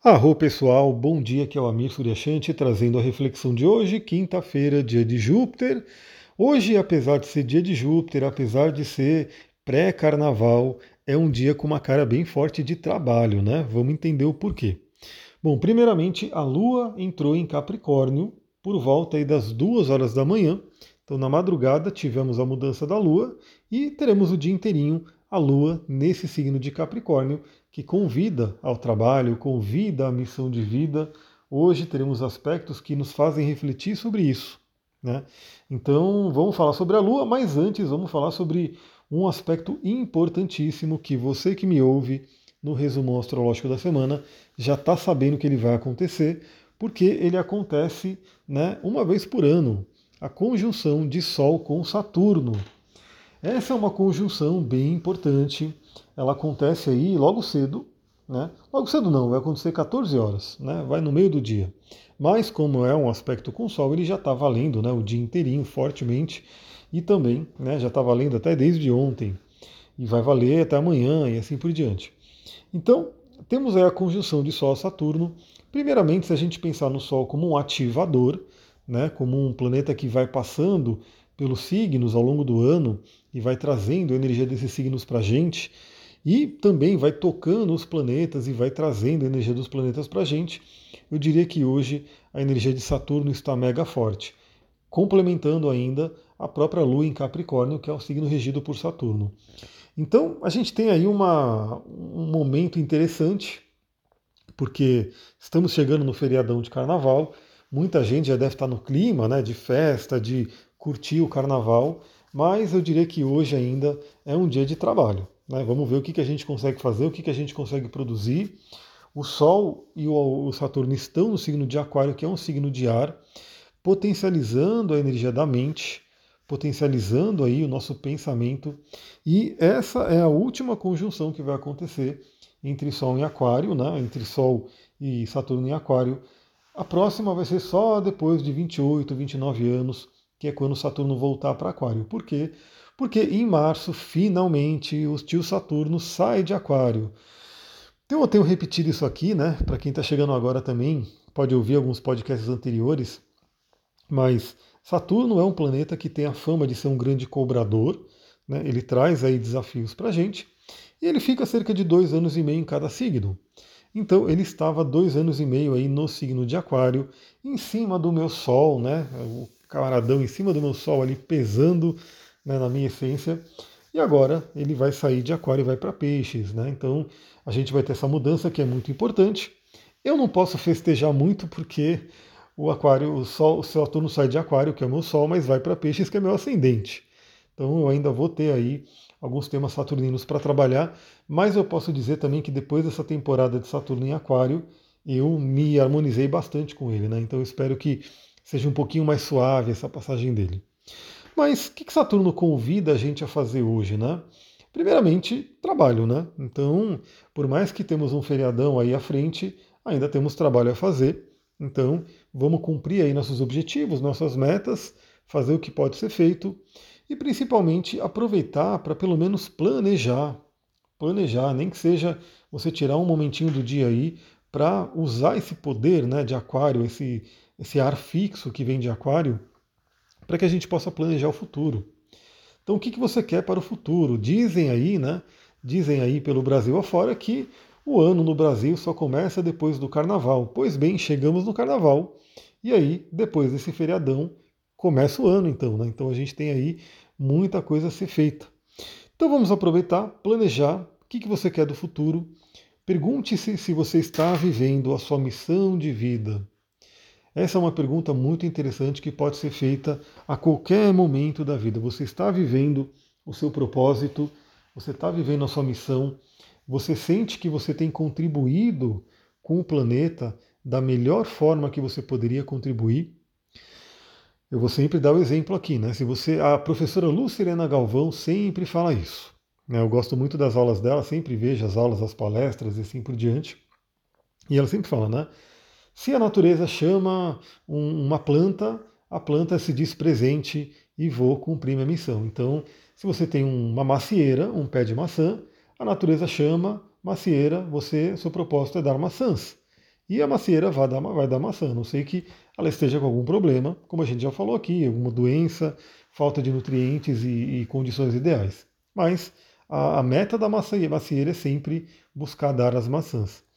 Arro pessoal, bom dia, aqui é o Amir Suryashanti trazendo a reflexão de hoje, quinta-feira, dia de Júpiter. Hoje, apesar de ser dia de Júpiter, apesar de ser pré-carnaval, é um dia com uma cara bem forte de trabalho, né? Vamos entender o porquê. Bom, primeiramente, a Lua entrou em Capricórnio por volta aí das duas horas da manhã. Então, na madrugada, tivemos a mudança da Lua e teremos o dia inteirinho a Lua nesse signo de Capricórnio, que convida ao trabalho, convida à missão de vida. Hoje teremos aspectos que nos fazem refletir sobre isso. Né? Então vamos falar sobre a Lua, mas antes vamos falar sobre um aspecto importantíssimo que você que me ouve no resumo astrológico da semana já está sabendo que ele vai acontecer, porque ele acontece né, uma vez por ano, a conjunção de Sol com Saturno. Essa é uma conjunção bem importante. Ela acontece aí logo cedo, né? Logo cedo não, vai acontecer 14 horas, né? Vai no meio do dia. Mas como é um aspecto com Sol, ele já está valendo, né? O dia inteirinho fortemente e também, né? Já está valendo até desde ontem e vai valer até amanhã e assim por diante. Então temos aí a conjunção de Sol a Saturno. Primeiramente, se a gente pensar no Sol como um ativador, né? Como um planeta que vai passando pelos signos ao longo do ano e vai trazendo a energia desses signos para a gente e também vai tocando os planetas e vai trazendo a energia dos planetas para a gente. Eu diria que hoje a energia de Saturno está mega forte, complementando ainda a própria Lua em Capricórnio, que é o signo regido por Saturno. Então a gente tem aí uma, um momento interessante, porque estamos chegando no feriadão de Carnaval. Muita gente já deve estar no clima né, de festa, de curtir o carnaval, mas eu diria que hoje ainda é um dia de trabalho. Né? Vamos ver o que, que a gente consegue fazer, o que, que a gente consegue produzir. O Sol e o Saturno estão no signo de Aquário, que é um signo de ar, potencializando a energia da mente, potencializando aí o nosso pensamento. E essa é a última conjunção que vai acontecer entre Sol e Aquário, né? entre Sol e Saturno em Aquário. A próxima vai ser só depois de 28, 29 anos que é quando Saturno voltar para Aquário. Por quê? Porque em março, finalmente, o tio Saturno sai de Aquário. Então eu tenho repetido isso aqui, né? Para quem está chegando agora também, pode ouvir alguns podcasts anteriores, mas Saturno é um planeta que tem a fama de ser um grande cobrador, né? ele traz aí desafios para a gente, e ele fica cerca de dois anos e meio em cada signo. Então ele estava dois anos e meio aí no signo de Aquário, em cima do meu Sol, né? O camaradão em cima do meu Sol ali pesando né, na minha essência. E agora ele vai sair de Aquário e vai para Peixes, né? Então a gente vai ter essa mudança que é muito importante. Eu não posso festejar muito porque o Aquário, o Sol, o Saturno sai de Aquário, que é o meu Sol, mas vai para Peixes, que é meu ascendente. Então eu ainda vou ter aí alguns temas saturninos para trabalhar, mas eu posso dizer também que depois dessa temporada de Saturno em Aquário, eu me harmonizei bastante com ele, né? Então eu espero que seja um pouquinho mais suave essa passagem dele. Mas o que Saturno convida a gente a fazer hoje, né? Primeiramente, trabalho, né? Então, por mais que temos um feriadão aí à frente, ainda temos trabalho a fazer. Então, vamos cumprir aí nossos objetivos, nossas metas, fazer o que pode ser feito e principalmente aproveitar para pelo menos planejar, planejar, nem que seja você tirar um momentinho do dia aí para usar esse poder, né, de aquário, esse esse ar fixo que vem de Aquário, para que a gente possa planejar o futuro. Então, o que, que você quer para o futuro? Dizem aí, né? Dizem aí pelo Brasil afora que o ano no Brasil só começa depois do Carnaval. Pois bem, chegamos no Carnaval e aí, depois desse feriadão, começa o ano, então, né? Então a gente tem aí muita coisa a ser feita. Então vamos aproveitar, planejar o que, que você quer do futuro. Pergunte-se se você está vivendo a sua missão de vida. Essa é uma pergunta muito interessante que pode ser feita a qualquer momento da vida. Você está vivendo o seu propósito, você está vivendo a sua missão, você sente que você tem contribuído com o planeta da melhor forma que você poderia contribuir. Eu vou sempre dar o exemplo aqui, né? Se você, a professora Lucilena Galvão sempre fala isso. Né? Eu gosto muito das aulas dela, sempre vejo as aulas, as palestras e assim por diante. E ela sempre fala, né? Se a natureza chama um, uma planta, a planta se diz presente e vou cumprir minha missão. Então, se você tem uma macieira, um pé de maçã, a natureza chama macieira, você, seu propósito é dar maçãs. e a macieira vai dar, vai dar maçã, a não sei que ela esteja com algum problema, como a gente já falou aqui, alguma doença, falta de nutrientes e, e condições ideais. Mas a, a meta da macieira é sempre buscar dar as maçãs.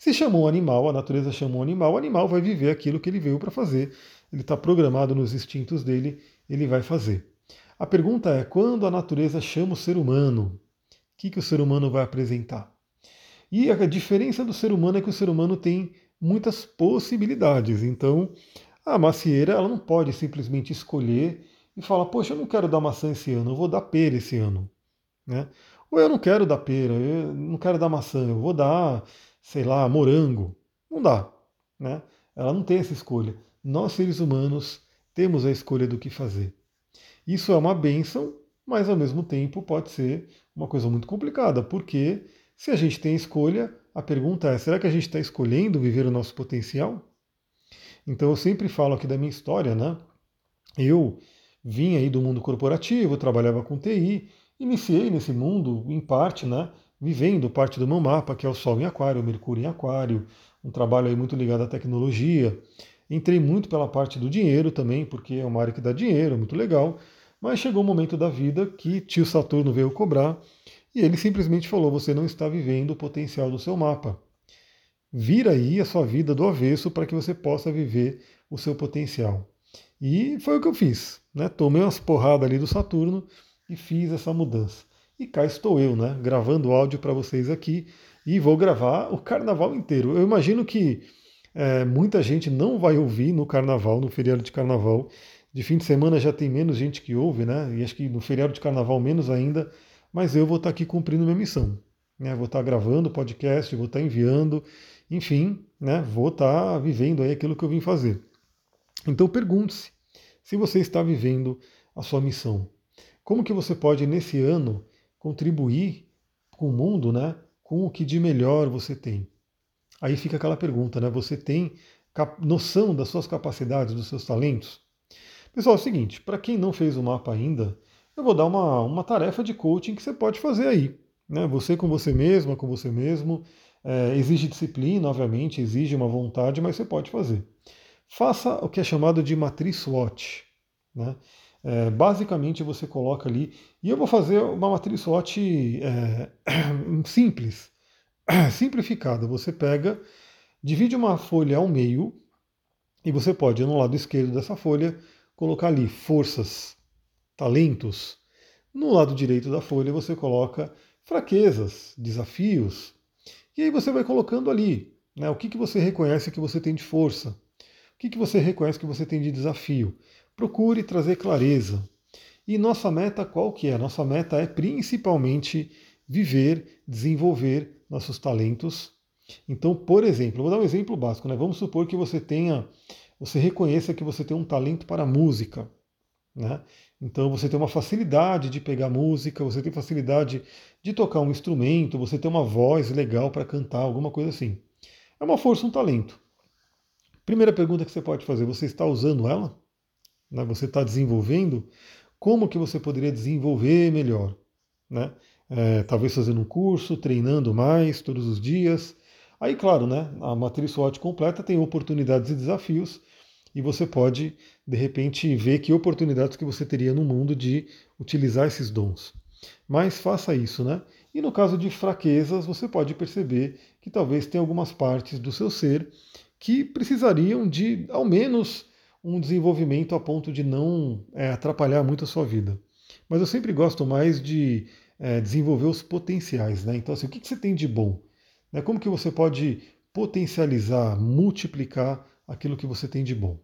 Se chamou um animal, a natureza chamou um animal, o animal vai viver aquilo que ele veio para fazer. Ele está programado nos instintos dele, ele vai fazer. A pergunta é: quando a natureza chama o ser humano, o que, que o ser humano vai apresentar? E a diferença do ser humano é que o ser humano tem muitas possibilidades. Então, a macieira ela não pode simplesmente escolher e falar: poxa, eu não quero dar maçã esse ano, eu vou dar pera esse ano. Né? Ou eu não quero dar pera, eu não quero dar maçã, eu vou dar, sei lá, morango. Não dá. Né? Ela não tem essa escolha. Nós, seres humanos, temos a escolha do que fazer. Isso é uma benção, mas ao mesmo tempo pode ser uma coisa muito complicada, porque se a gente tem escolha, a pergunta é: será que a gente está escolhendo viver o nosso potencial? Então eu sempre falo aqui da minha história, né? Eu vim aí do mundo corporativo, trabalhava com TI, iniciei nesse mundo, em parte, né, vivendo parte do meu mapa, que é o Sol em Aquário, Mercúrio em Aquário, um trabalho aí muito ligado à tecnologia. Entrei muito pela parte do dinheiro também, porque é uma área que dá dinheiro, muito legal. Mas chegou um momento da vida que tio Saturno veio cobrar e ele simplesmente falou: você não está vivendo o potencial do seu mapa. Vira aí a sua vida do avesso para que você possa viver o seu potencial. E foi o que eu fiz. Né? Tomei umas porradas ali do Saturno e fiz essa mudança. E cá estou eu, né, gravando áudio para vocês aqui e vou gravar o carnaval inteiro. Eu imagino que é, muita gente não vai ouvir no carnaval, no feriado de carnaval. De fim de semana já tem menos gente que ouve, né? E acho que no feriado de carnaval menos ainda. Mas eu vou estar aqui cumprindo minha missão. Né? Vou estar gravando podcast, vou estar enviando, enfim, né? Vou estar vivendo aí aquilo que eu vim fazer. Então pergunte-se se você está vivendo a sua missão. Como que você pode, nesse ano, contribuir com o mundo, né, com o que de melhor você tem? Aí fica aquela pergunta, né? Você tem noção das suas capacidades, dos seus talentos? Pessoal, é o seguinte, para quem não fez o mapa ainda, eu vou dar uma, uma tarefa de coaching que você pode fazer aí. Né? Você com você mesma, com você mesmo. É, exige disciplina, obviamente, exige uma vontade, mas você pode fazer. Faça o que é chamado de matriz SWOT. Né? É, basicamente você coloca ali, e eu vou fazer uma matriz SWOT é, simples, simplificada. Você pega, divide uma folha ao meio, e você pode, no lado esquerdo dessa folha, colocar ali forças, talentos. No lado direito da folha você coloca fraquezas, desafios. E aí você vai colocando ali né, o que, que você reconhece que você tem de força, o que, que você reconhece que você tem de desafio. Procure trazer clareza. E nossa meta qual que é? Nossa meta é principalmente viver, desenvolver nossos talentos. Então, por exemplo, vou dar um exemplo básico, né? Vamos supor que você tenha, você reconheça que você tem um talento para música, né? Então você tem uma facilidade de pegar música, você tem facilidade de tocar um instrumento, você tem uma voz legal para cantar, alguma coisa assim. É uma força, um talento. Primeira pergunta que você pode fazer: você está usando ela? Né, você está desenvolvendo, como que você poderia desenvolver melhor? Né? É, talvez fazendo um curso, treinando mais todos os dias. Aí, claro, né, a matriz SWOT completa tem oportunidades e desafios, e você pode, de repente, ver que oportunidades que você teria no mundo de utilizar esses dons. Mas faça isso, né? E no caso de fraquezas, você pode perceber que talvez tenha algumas partes do seu ser que precisariam de, ao menos, um desenvolvimento a ponto de não é, atrapalhar muito a sua vida. Mas eu sempre gosto mais de é, desenvolver os potenciais. Né? Então, assim, o que, que você tem de bom? Né? Como que você pode potencializar, multiplicar aquilo que você tem de bom?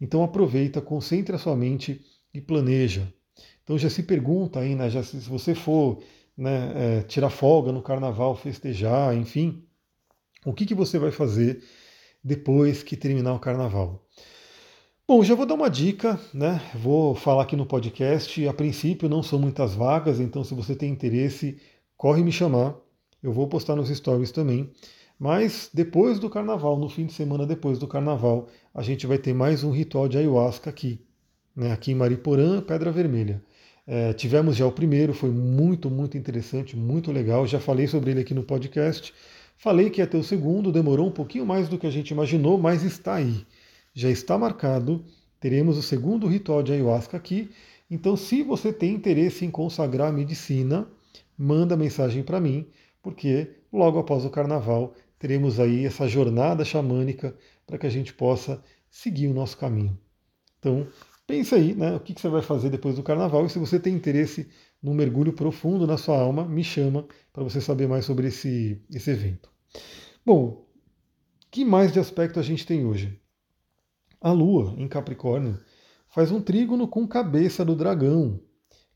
Então aproveita, concentre a sua mente e planeja. Então já se pergunta aí, né, já se, se você for né, é, tirar folga no carnaval, festejar, enfim, o que, que você vai fazer depois que terminar o carnaval? Bom, já vou dar uma dica, né? Vou falar aqui no podcast. A princípio não são muitas vagas, então se você tem interesse, corre me chamar. Eu vou postar nos stories também. Mas depois do carnaval, no fim de semana depois do carnaval, a gente vai ter mais um ritual de ayahuasca aqui, né? aqui em Mariporã, Pedra Vermelha. É, tivemos já o primeiro, foi muito, muito interessante, muito legal. Já falei sobre ele aqui no podcast. Falei que ia ter o segundo, demorou um pouquinho mais do que a gente imaginou, mas está aí. Já está marcado. Teremos o segundo ritual de ayahuasca aqui. Então, se você tem interesse em consagrar a medicina, manda mensagem para mim, porque logo após o carnaval teremos aí essa jornada xamânica para que a gente possa seguir o nosso caminho. Então, pense aí, né, o que você vai fazer depois do carnaval e se você tem interesse num mergulho profundo na sua alma, me chama para você saber mais sobre esse, esse evento. Bom, que mais de aspecto a gente tem hoje? A Lua, em Capricórnio, faz um trígono com cabeça do dragão,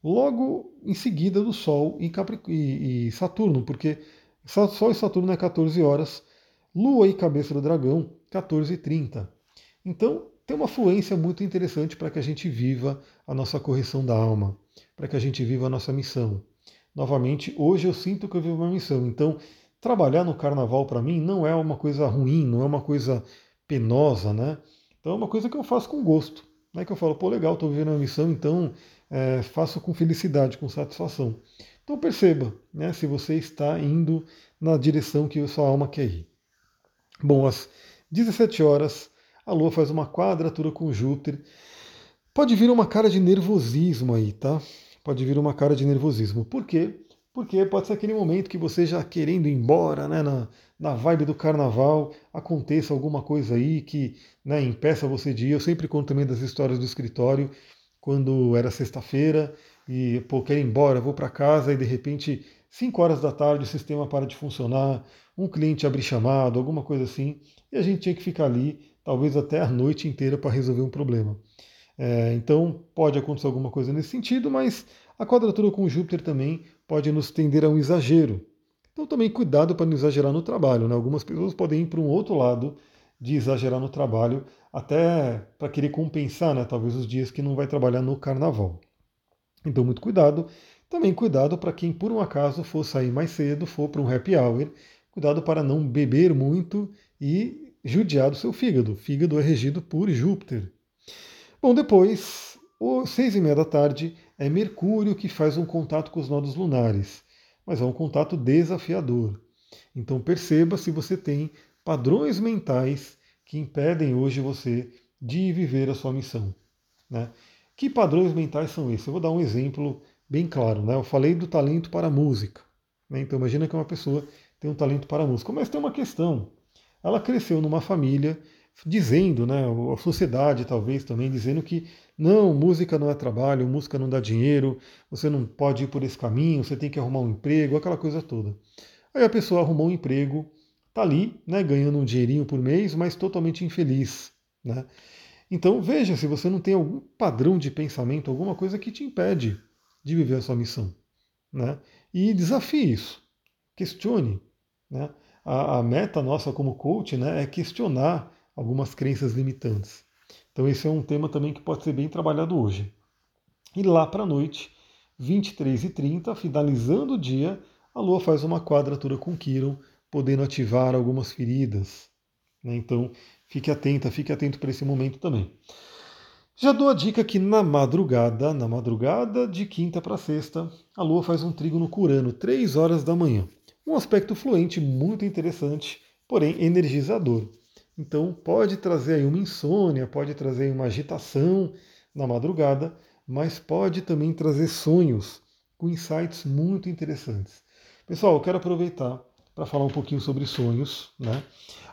logo em seguida do Sol e, Capric... e Saturno, porque Sol e Saturno é 14 horas, Lua e cabeça do dragão, 14 e 30. Então, tem uma fluência muito interessante para que a gente viva a nossa correção da alma, para que a gente viva a nossa missão. Novamente, hoje eu sinto que eu vivo uma missão. Então, trabalhar no carnaval para mim não é uma coisa ruim, não é uma coisa penosa, né? Então é uma coisa que eu faço com gosto. É que eu falo, pô, legal, estou vivendo uma missão, então é, faço com felicidade, com satisfação. Então perceba né, se você está indo na direção que sua alma quer ir. Bom, às 17 horas, a Lua faz uma quadratura com Júpiter. Pode vir uma cara de nervosismo aí, tá? Pode vir uma cara de nervosismo. Por quê? Porque pode ser aquele momento que você já querendo ir embora, né, na, na vibe do carnaval, aconteça alguma coisa aí que né, impeça você de ir. Eu sempre conto também das histórias do escritório, quando era sexta-feira e, pô, quero ir embora, vou para casa e de repente, 5 horas da tarde, o sistema para de funcionar, um cliente abre chamado, alguma coisa assim, e a gente tinha que ficar ali, talvez até a noite inteira para resolver um problema. É, então, pode acontecer alguma coisa nesse sentido, mas a quadratura com Júpiter também pode nos tender a um exagero. Então também cuidado para não exagerar no trabalho. Né? Algumas pessoas podem ir para um outro lado de exagerar no trabalho, até para querer compensar, né, talvez os dias que não vai trabalhar no carnaval. Então muito cuidado. Também cuidado para quem por um acaso for sair mais cedo, for para um happy hour, cuidado para não beber muito e judiar do seu fígado. O fígado é regido por Júpiter. Bom, depois, às seis e meia da tarde, é Mercúrio que faz um contato com os nodos lunares mas é um contato desafiador. Então perceba se você tem padrões mentais que impedem hoje você de viver a sua missão. Né? Que padrões mentais são esses? Eu vou dar um exemplo bem claro. Né? Eu falei do talento para a música. Né? Então imagina que uma pessoa tem um talento para a música, mas tem uma questão. Ela cresceu numa família dizendo, né, a sociedade talvez também dizendo que não, música não é trabalho, música não dá dinheiro, você não pode ir por esse caminho, você tem que arrumar um emprego, aquela coisa toda. Aí a pessoa arrumou um emprego, tá ali, né, ganhando um dinheirinho por mês, mas totalmente infeliz, né? Então veja se você não tem algum padrão de pensamento, alguma coisa que te impede de viver a sua missão, né? E desafie isso, questione, né? A, meta nossa como coach, né, é questionar algumas crenças limitantes. Então esse é um tema também que pode ser bem trabalhado hoje. E lá para a noite, 23h30, finalizando o dia, a Lua faz uma quadratura com Quiron, podendo ativar algumas feridas. Né? Então fique atenta, fique atento para esse momento também. Já dou a dica que na madrugada, na madrugada de quinta para sexta, a Lua faz um trígono curano, 3 horas da manhã. Um aspecto fluente muito interessante, porém energizador. Então pode trazer aí uma insônia, pode trazer uma agitação na madrugada, mas pode também trazer sonhos com insights muito interessantes. Pessoal, eu quero aproveitar para falar um pouquinho sobre sonhos, né?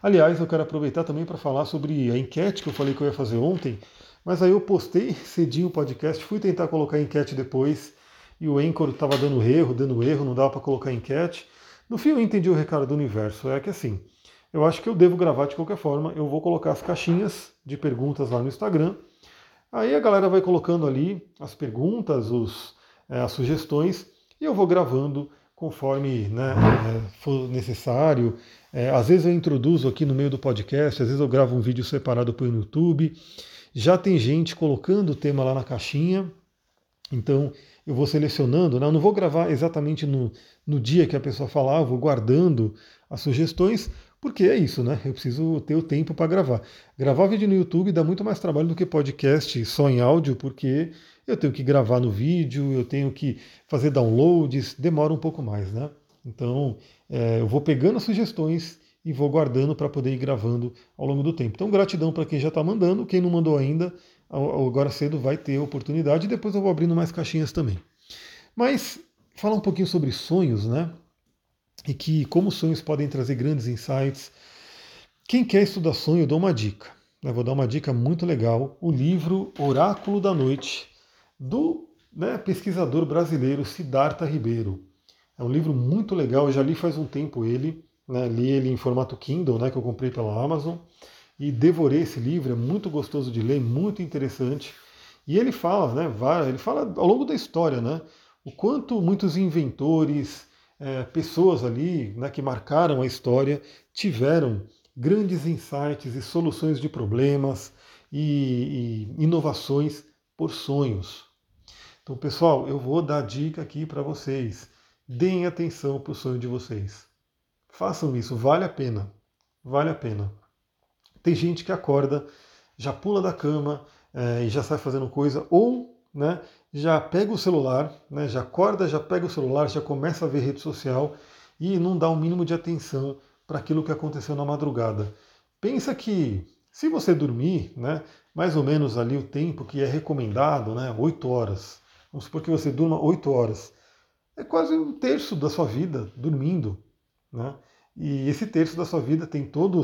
Aliás, eu quero aproveitar também para falar sobre a enquete que eu falei que eu ia fazer ontem, mas aí eu postei cedinho o podcast, fui tentar colocar a enquete depois e o Anchor estava dando erro, dando erro, não dava para colocar a enquete. No fim eu entendi o recado do universo, é que assim, eu acho que eu devo gravar de qualquer forma. Eu vou colocar as caixinhas de perguntas lá no Instagram. Aí a galera vai colocando ali as perguntas, os, é, as sugestões, e eu vou gravando conforme né, é, for necessário. É, às vezes eu introduzo aqui no meio do podcast, às vezes eu gravo um vídeo separado para o YouTube. Já tem gente colocando o tema lá na caixinha, então eu vou selecionando. Né? Eu não vou gravar exatamente no, no dia que a pessoa falar, eu vou guardando as sugestões, porque é isso, né? Eu preciso ter o tempo para gravar. Gravar vídeo no YouTube dá muito mais trabalho do que podcast só em áudio, porque eu tenho que gravar no vídeo, eu tenho que fazer downloads, demora um pouco mais, né? Então, é, eu vou pegando sugestões e vou guardando para poder ir gravando ao longo do tempo. Então, gratidão para quem já está mandando, quem não mandou ainda, agora cedo vai ter oportunidade, e depois eu vou abrindo mais caixinhas também. Mas falar um pouquinho sobre sonhos, né? E que como sonhos podem trazer grandes insights. Quem quer estudar sonho, eu dou uma dica. Eu né? vou dar uma dica muito legal: o livro Oráculo da Noite, do né, pesquisador brasileiro Siddhartha Ribeiro. É um livro muito legal, eu já li faz um tempo ele, né, li ele em formato Kindle, né, que eu comprei pela Amazon, e devorei esse livro, é muito gostoso de ler, muito interessante. E ele fala, né, ele fala ao longo da história, né, o quanto muitos inventores, é, pessoas ali né, que marcaram a história, tiveram grandes insights e soluções de problemas e, e inovações por sonhos. Então, pessoal, eu vou dar dica aqui para vocês. Deem atenção para o sonho de vocês. Façam isso, vale a pena. Vale a pena. Tem gente que acorda, já pula da cama é, e já sai fazendo coisa, ou né, já pega o celular, né, já acorda, já pega o celular, já começa a ver rede social e não dá o um mínimo de atenção para aquilo que aconteceu na madrugada. Pensa que se você dormir, né, mais ou menos ali o tempo que é recomendado, né, 8 horas, vamos supor que você durma 8 horas, é quase um terço da sua vida dormindo. Né? E esse terço da sua vida tem toda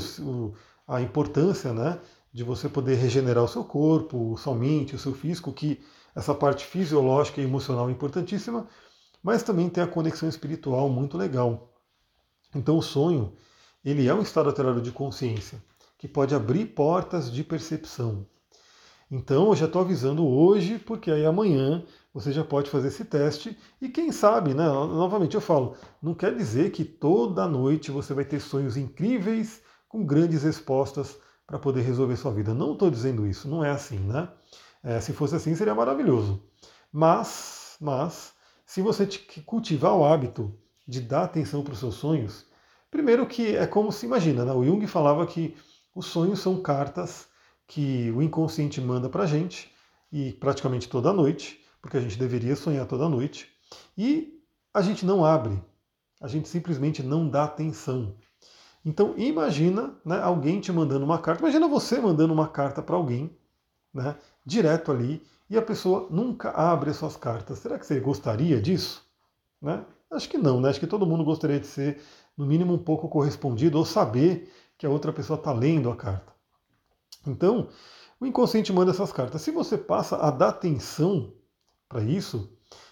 a importância né, de você poder regenerar o seu corpo, sua mente, o seu físico, que essa parte fisiológica e emocional é importantíssima, mas também tem a conexão espiritual muito legal. Então o sonho, ele é um estado alterado de consciência, que pode abrir portas de percepção. Então eu já estou avisando hoje, porque aí amanhã você já pode fazer esse teste e quem sabe, né? Novamente eu falo, não quer dizer que toda noite você vai ter sonhos incríveis com grandes respostas para poder resolver sua vida. Não estou dizendo isso, não é assim, né? É, se fosse assim, seria maravilhoso. Mas, mas, se você cultivar o hábito de dar atenção para os seus sonhos, primeiro que é como se imagina, né? o Jung falava que os sonhos são cartas que o inconsciente manda para a gente, e praticamente toda noite, porque a gente deveria sonhar toda noite, e a gente não abre, a gente simplesmente não dá atenção. Então imagina né, alguém te mandando uma carta, imagina você mandando uma carta para alguém né, direto ali e a pessoa nunca abre as suas cartas. Será que você gostaria disso? Né? Acho que não, né? Acho que todo mundo gostaria de ser, no mínimo, um pouco correspondido ou saber que a outra pessoa está lendo a carta. Então, o inconsciente manda essas cartas. Se você passa a dar atenção para isso,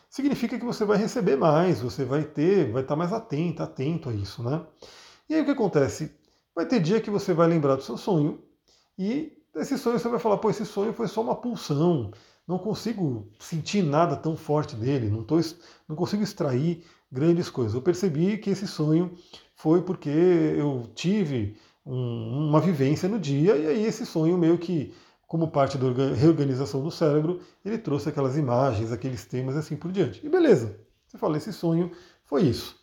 significa que você vai receber mais, você vai ter, vai estar tá mais atento, atento a isso, né? E aí o que acontece? Vai ter dia que você vai lembrar do seu sonho e esse sonho você vai falar, pô, esse sonho foi só uma pulsão, não consigo sentir nada tão forte dele, não, tô, não consigo extrair grandes coisas. Eu percebi que esse sonho foi porque eu tive um, uma vivência no dia e aí esse sonho meio que, como parte da reorganização do cérebro, ele trouxe aquelas imagens, aqueles temas assim por diante. E beleza, você fala, esse sonho foi isso.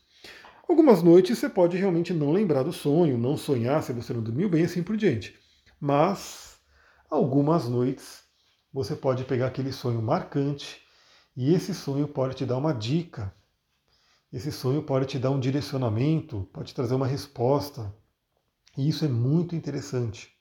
Algumas noites você pode realmente não lembrar do sonho, não sonhar se você não dormiu bem, assim por diante. Mas algumas noites você pode pegar aquele sonho marcante e esse sonho pode te dar uma dica. Esse sonho pode te dar um direcionamento, pode trazer uma resposta. E isso é muito interessante.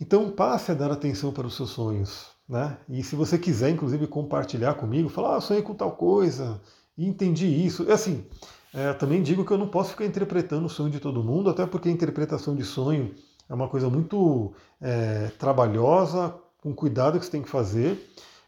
Então passe a dar atenção para os seus sonhos. Né? E se você quiser, inclusive, compartilhar comigo, falar, ah, sonhei com tal coisa, e entendi isso. É assim, é, também digo que eu não posso ficar interpretando o sonho de todo mundo, até porque a interpretação de sonho é uma coisa muito é, trabalhosa, com cuidado que você tem que fazer.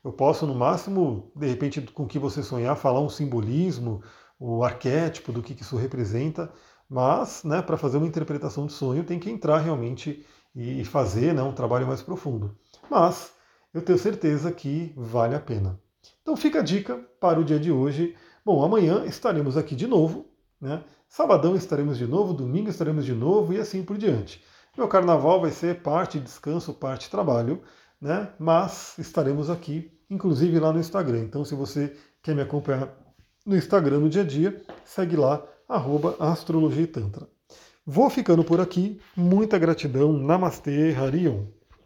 Eu posso, no máximo, de repente, com o que você sonhar, falar um simbolismo, o arquétipo do que isso representa, mas né, para fazer uma interpretação de sonho tem que entrar realmente e fazer né, um trabalho mais profundo. Mas eu tenho certeza que vale a pena. Então fica a dica para o dia de hoje. Bom, amanhã estaremos aqui de novo, né? Sabadão estaremos de novo, domingo estaremos de novo e assim por diante. Meu carnaval vai ser parte descanso, parte trabalho, né? Mas estaremos aqui, inclusive lá no Instagram. Então, se você quer me acompanhar no Instagram no dia a dia, segue lá, arroba Astrologia e Tantra. Vou ficando por aqui. Muita gratidão. Namastê, Harion.